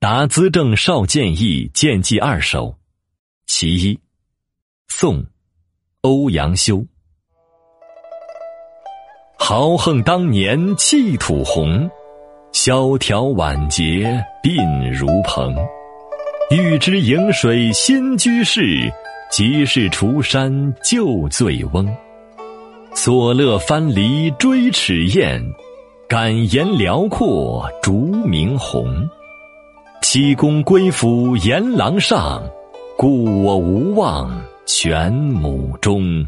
答资政少建议见记二首，其一，宋，欧阳修。豪横当年气土宏，萧条晚节鬓如蓬。欲知营水新居士，即是除山旧醉翁。所乐藩篱追齿燕，敢言辽阔逐明鸿。西宫归府阎郎上，故我无忘全母中。